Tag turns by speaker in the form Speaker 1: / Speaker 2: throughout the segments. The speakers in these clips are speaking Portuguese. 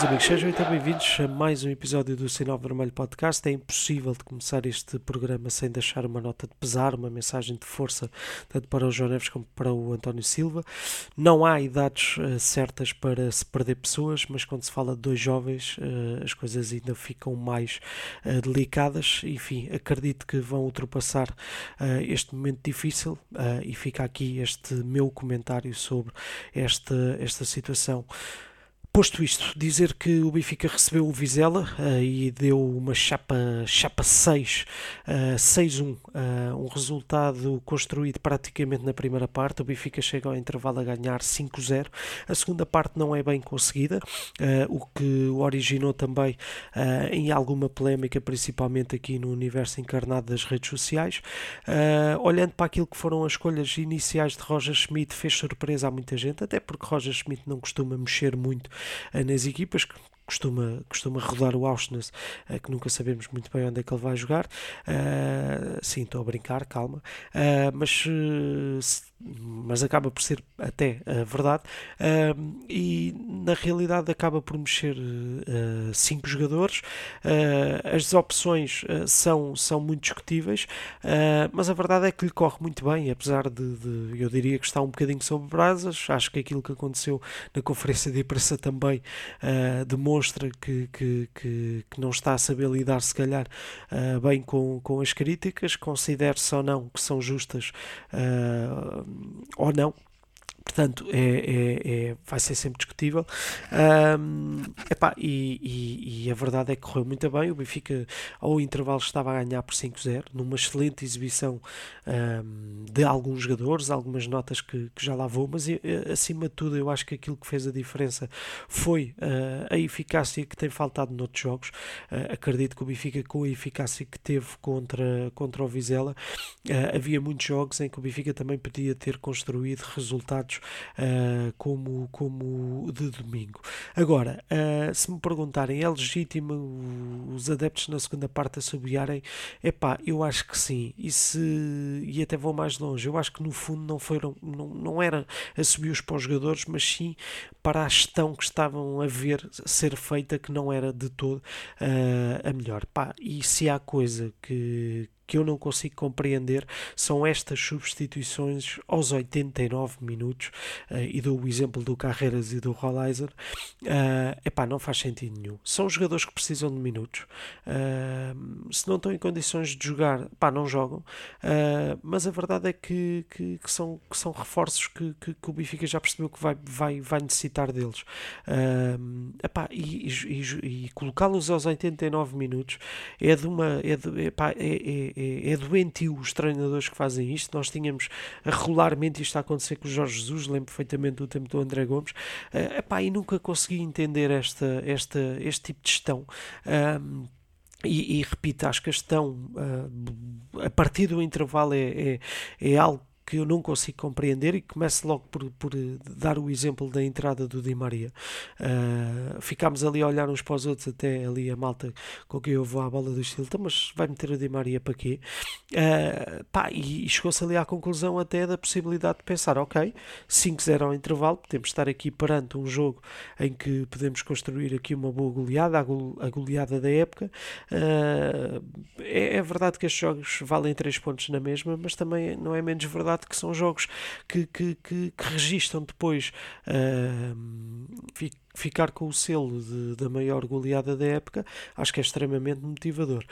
Speaker 1: Meus amigos, sejam então bem-vindos a mais um episódio do Sinal Vermelho Podcast. É impossível de começar este programa sem deixar uma nota de pesar, uma mensagem de força, tanto para o João Neves como para o António Silva. Não há idades uh, certas para se perder pessoas, mas quando se fala de dois jovens, uh, as coisas ainda ficam mais uh, delicadas. Enfim, acredito que vão ultrapassar este momento difícil e fica aqui este meu comentário sobre esta, esta situação. Posto isto, dizer que o Benfica recebeu o Vizela uh, e deu uma chapa, chapa 6, uh, 6-1, uh, um resultado construído praticamente na primeira parte. O Benfica chega ao intervalo a ganhar 5-0. A segunda parte não é bem conseguida, uh, o que originou também uh, em alguma polémica, principalmente aqui no universo encarnado das redes sociais. olhando para aquilo que foram as escolhas iniciais de Roger Schmidt, fez surpresa a muita gente, até porque Roger Schmidt não costuma mexer muito nas equipas, que costuma, costuma rodar o Auschwitz, que nunca sabemos muito bem onde é que ele vai jogar. Uh, sim, estou a brincar, calma. Uh, mas uh, mas acaba por ser até a verdade, uh, e na realidade acaba por mexer uh, cinco jogadores. Uh, as opções são, são muito discutíveis, mas a verdade é que lhe corre muito bem, apesar de, de, eu diria que está um bocadinho sobre brasas. Acho que aquilo que aconteceu na conferência de imprensa também demonstra que, que, que, que, não está a saber lidar, se calhar, bem com, com as críticas, considere-se ou não que são justas ou não. Portanto, é, é, é, vai ser sempre discutível. Um, epá, e, e, e, a verdade é que correu muito bem. O Benfica, ao intervalo, estava a ganhar por 5-0, numa excelente exibição um, de alguns jogadores, algumas notas que, que, já lá vou, mas acima de tudo, eu acho que aquilo que fez a diferença foi uh, a eficácia que tem faltado noutros jogos. Uh, acredito que o Benfica, com a eficácia que teve contra, contra o Vizela, uh, havia muitos jogos em que o Benfica também podia ter construído resultados uh, como, como de domingo. Agora, uh, se me perguntarem, é legítimo os adeptos na segunda parte assobiarem? Epá, eu acho que sim. E, se, e até vou mais longe. Eu acho que no fundo não foram, não, não era assobios para os jogadores, mas sim para a gestão que estavam a ver ser feita que não era de todo uh, a melhor. Pá, e se há coisa que, que eu não consigo compreender são estas substituições aos 89 minutos, uh, e dou o exemplo do Carreiras e do Rollizer, uh, epá, não faz sentido nenhum. São jogadores que precisam de minutos, uh, se não estão em condições de jogar, pá, não jogam, uh, mas a verdade é que, que, que, são, que são reforços que, que, que, o Benfica já percebeu que vai, vai, vai necessitar deles. Uh, epá, e, e, e colocá-los aos 89 minutos é de uma. É, de, epá, é, é é, é doentio os treinadores que fazem isto. Nós tínhamos regularmente isto a acontecer com o Jorge Jesus, lembro perfeitamente do tempo do André Gomes, uh, epá, e nunca consegui entender esta, esta, este tipo de gestão. Um, e, e, repito, acho que a gestão uh, a partir do intervalo é, é, é algo que eu não consigo compreender e começo logo por, por eh, dar o exemplo da entrada do Di Maria. Uh, ficámos ali a olhar uns para os outros, até ali a malta com quem eu vou à bola do estilo, então, mas vai meter o Di Maria para quê? Uh, pá, e, e chegou-se ali à conclusão até da possibilidade de pensar, ok, 5-0 ao intervalo, podemos estar aqui perante um jogo em que podemos construir aqui uma boa goleada, a, goleada da época. Uh, é, é verdade que estes jogos valem 3 pontos na mesma, mas também não é menos verdade que são jogos que, que, que, que depois uh, ficar com o selo de, da maior goleada da época, acho que é extremamente motivador.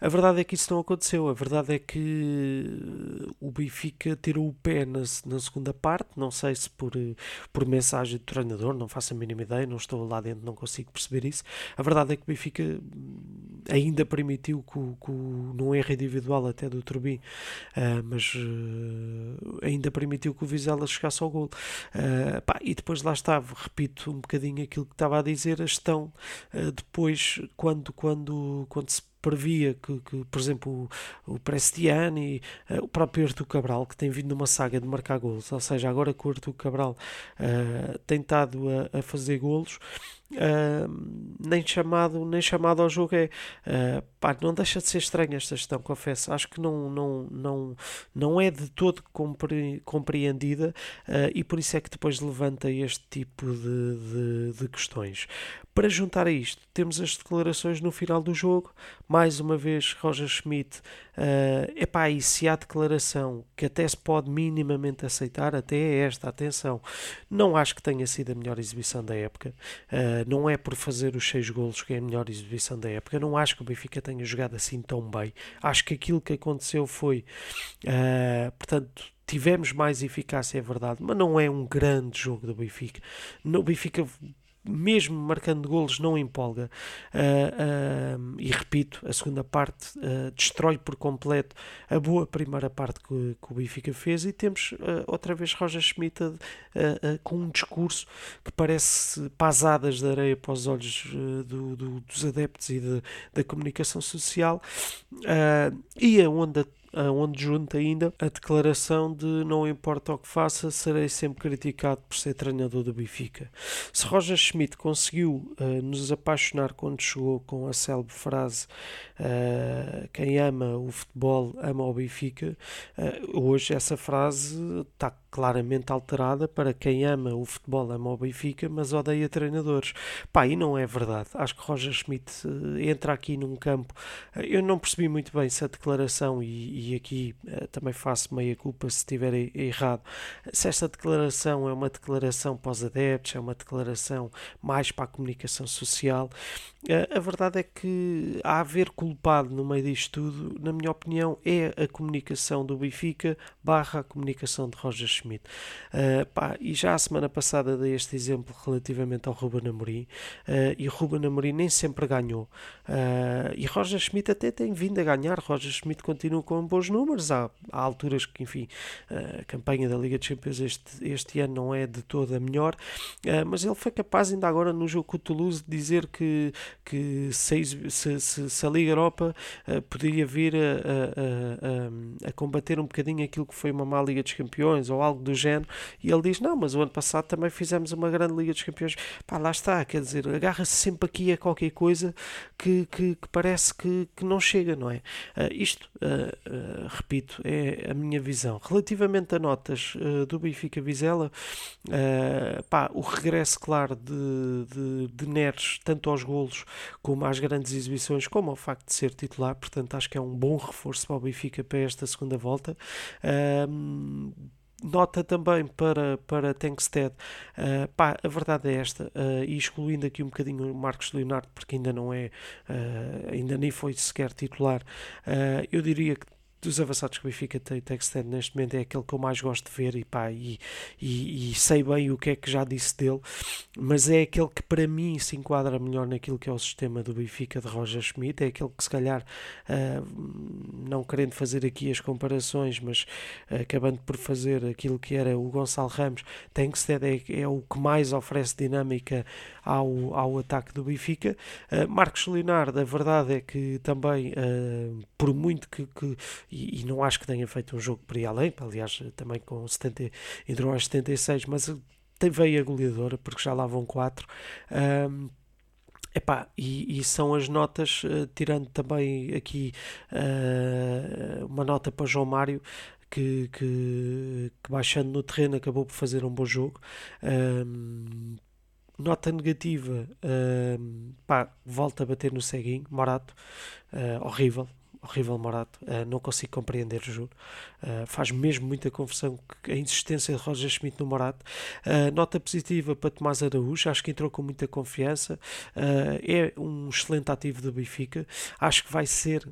Speaker 1: A verdade é que isso não aconteceu. A verdade é que o Benfica tirou o pé na, na segunda parte. Não sei se por, por mensagem do treinador, não faço a mínima ideia, não estou lá dentro, não consigo perceber isso. A verdade é que o Benfica ainda permitiu que, que num erro individual até do Turbin, uh, mas uh, ainda permitiu que o Vizela chegasse ao gol. Uh, e depois lá estava, repito um bocadinho aquilo que estava a dizer, a gestão depois, quando, quando, quando se previa que, que, por exemplo, o, o Prestiani, uh, o próprio Artur Cabral, que tem vindo numa saga de marcar golos, ou seja, agora que o Artur Cabral uh, tem estado a, a fazer golos, nem, chamado, nem chamado ao jogo é. Uh, pá, não deixa de ser estranha esta gestão, confesso. Acho que não, não, não, não é de todo compre, compreendida uh, e por isso é que depois levanta este tipo de, de, de questões. Para juntar a isto, temos as declarações no final do jogo. Mais uma vez, Roger Schmidt. Uh, epá, e se há declaração que até se pode minimamente aceitar, até é esta, atenção. Não acho que tenha sido a melhor exibição da época. Uh, não é por fazer os seis golos que é a melhor exibição da época. Não acho que o Benfica tenha jogado assim tão bem. Acho que aquilo que aconteceu foi, uh, portanto, tivemos mais eficácia, é verdade, mas não é um grande jogo do Benfica. O Benfica mesmo marcando golos, não empolga. Uh, uh, e repito, a segunda parte uh, destrói por completo a boa primeira parte que, que o Benfica fez. E temos outra vez Roger Schmidt com um discurso que parece pasadas de areia para os olhos do, do, dos adeptos e de, da comunicação social. e a onda onde junta ainda a declaração de não importa o que faça, serei sempre criticado por ser treinador do Benfica. Se Roger Schmidt conseguiu uh, nos apaixonar quando chegou com a célebre frase uh, quem ama o futebol ama o Benfica, uh, hoje essa frase está claramente alterada para quem ama o futebol ama o Benfica, mas odeia treinadores. Pá, e não é verdade. Acho que Roger Schmidt entra aqui num campo. eu não percebi muito bem se a declaração e, e aqui uh, também faço meia culpa se estiver errado, se esta declaração é uma declaração para os adeptos, é uma declaração mais para a comunicação social, a verdade é que a haver culpado no meio disto tudo, na minha opinião, é a comunicação do Benfica barra a comunicação de Roger Schmidt. Uh, pá, e já a semana passada dei este exemplo relativamente ao Ruben Amorim, e o Ruben Amorim nem sempre ganhou. e Roger Schmidt até tem vindo a ganhar, Roger Schmidt continua com bons números. Há, há alturas que, enfim, a campanha da Liga de Champions este, este ano não é de toda melhor, uh, mas ele foi capaz, ainda agora no jogo com o Toulouse, de dizer que, que se, se, se, se a Liga Europa uh, poderia vir a, a, a, a, combater um bocadinho aquilo que foi uma má Liga dos Campeões ou algo do género, e ele diz: Não, mas o ano passado também fizemos uma grande Liga dos Campeões. Pá, lá está, quer dizer, agarra-se sempre aqui a qualquer coisa que, que, que parece que, que não chega, não é? Uh, isto repito, é a minha visão. Relativamente a notas uh, do Benfica Vizela, uh, pá, o regresso, claro, de, de, de Neres, tanto aos golos como às grandes exibições, como ao facto de ser titular, portanto, acho que é um bom reforço para o Benfica para esta segunda volta. Uh, nota também para, para Tankstead, uh, pá, a verdade é esta, uh, e excluindo aqui um bocadinho o Marcos Leonardo, porque ainda não é, uh, ainda nem foi sequer titular, eu diria que dos avançados que o Benfica tem, tem que neste momento é aquele que eu mais gosto de ver e, pá, e, e, e, sei bem o que é que já disse dele, mas é aquele que para mim se enquadra melhor naquilo que é o sistema do Benfica de Roger Schmidt, é aquele que se calhar, uh, não querendo fazer aqui as comparações, mas uh, acabando por fazer aquilo que era o Gonçalo Ramos, tem que ser é, é o que mais oferece dinâmica ao, ao ataque do Benfica. Uh, Marcos Leonardo, a verdade é que também, por muito que, que e, e, não acho que tenha feito um jogo por aí além, aliás, também com 70, entrou aos 76, mas tem veio a goleadora, porque já lá vão 4. Um, Epá, e, e são as notas, uh, tirando também aqui uh, uma nota para João Mário, que, que, que, baixando no terreno acabou por fazer um bom jogo. Um, nota negativa, pá, volta a bater no ceguinho, Morato, uh, horrível, horrível Morato, uh, não consigo compreender, juro. Uh, faz mesmo muita confusão a insistência de Roger Schmidt no Morato. Uh, nota positiva para Tomás Araújo, acho que entrou com muita confiança. é um excelente ativo do Benfica, acho que vai ser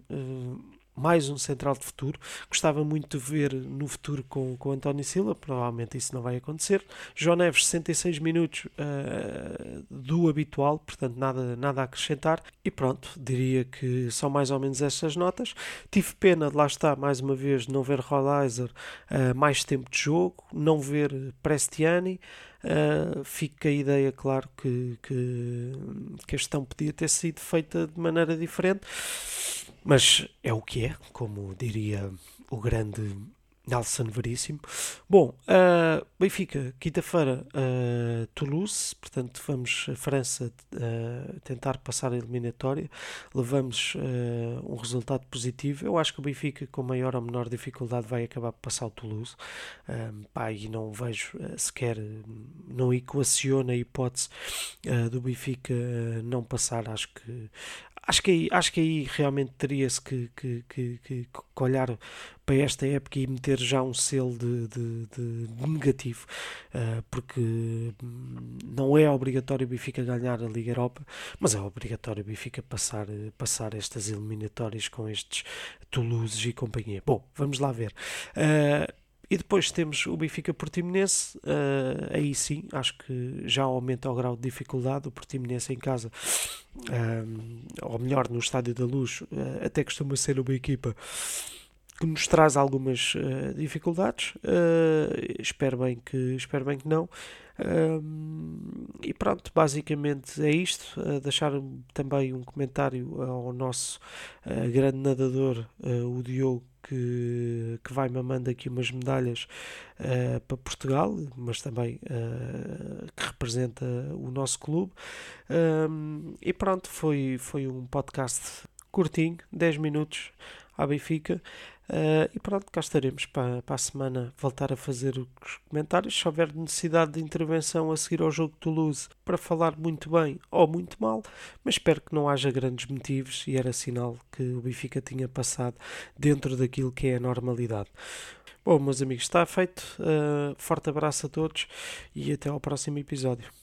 Speaker 1: mais um central de futuro. Gostava muito de ver no futuro com, com António Silva, provavelmente isso não vai acontecer. João Neves, 66 minutos uh, do habitual, portanto nada, nada a acrescentar. E pronto, diria que são mais ou menos estas notas. Tive pena de lá estar, mais uma vez, não ver Rollizer uh, mais tempo de jogo, não ver Prestiani. Uh, fica a ideia, claro, que, que, que a gestão podia ter sido feita de maneira diferente mas é o que é, como diria o grande Nelson Veríssimo. Bom, uh, Benfica, quinta-feira, uh, Toulouse, portanto vamos a França uh, tentar passar a eliminatória, levamos um resultado positivo. Eu acho que o Benfica, com maior ou menor dificuldade, vai acabar por passar o Toulouse. pá, e não vejo sequer, não equaciona a hipótese do Benfica não passar. Acho que acho que aí, acho que aí realmente teria-se que, que, que, que, olhar para esta época e meter já um selo de, de, de, negativo, uh, porque hum, não é obrigatório o Benfica ganhar a Liga Europa, mas é obrigatório o Benfica passar, passar estas eliminatórias com estes Toulouse e companhia. Bom, vamos lá ver. Uh, e depois temos o Benfica Portimonense, uh, aí sim, acho que já aumenta o grau de dificuldade. O Portimonense em casa, uh, ou melhor, no Estádio da Luz, uh, até costuma ser uma equipa que nos traz algumas uh, dificuldades. Uh, espero, bem que, espero bem que não. Uh, e pronto, basicamente é isto. deixar também um comentário ao nosso grande nadador, o Diogo, que, que vai mamando aqui umas medalhas para Portugal, mas também que representa o nosso clube. e pronto, foi, foi um podcast curtinho, 10 minutos à Benfica. Uh, e pronto, cá estaremos para, para a semana voltar a fazer os comentários. Se houver necessidade de intervenção a seguir ao jogo de Toulouse para falar muito bem ou muito mal, mas espero que não haja grandes motivos e era sinal que o Benfica tinha passado dentro daquilo que é a normalidade. Bom, meus amigos, está feito. Uh, forte abraço a todos e até ao próximo episódio.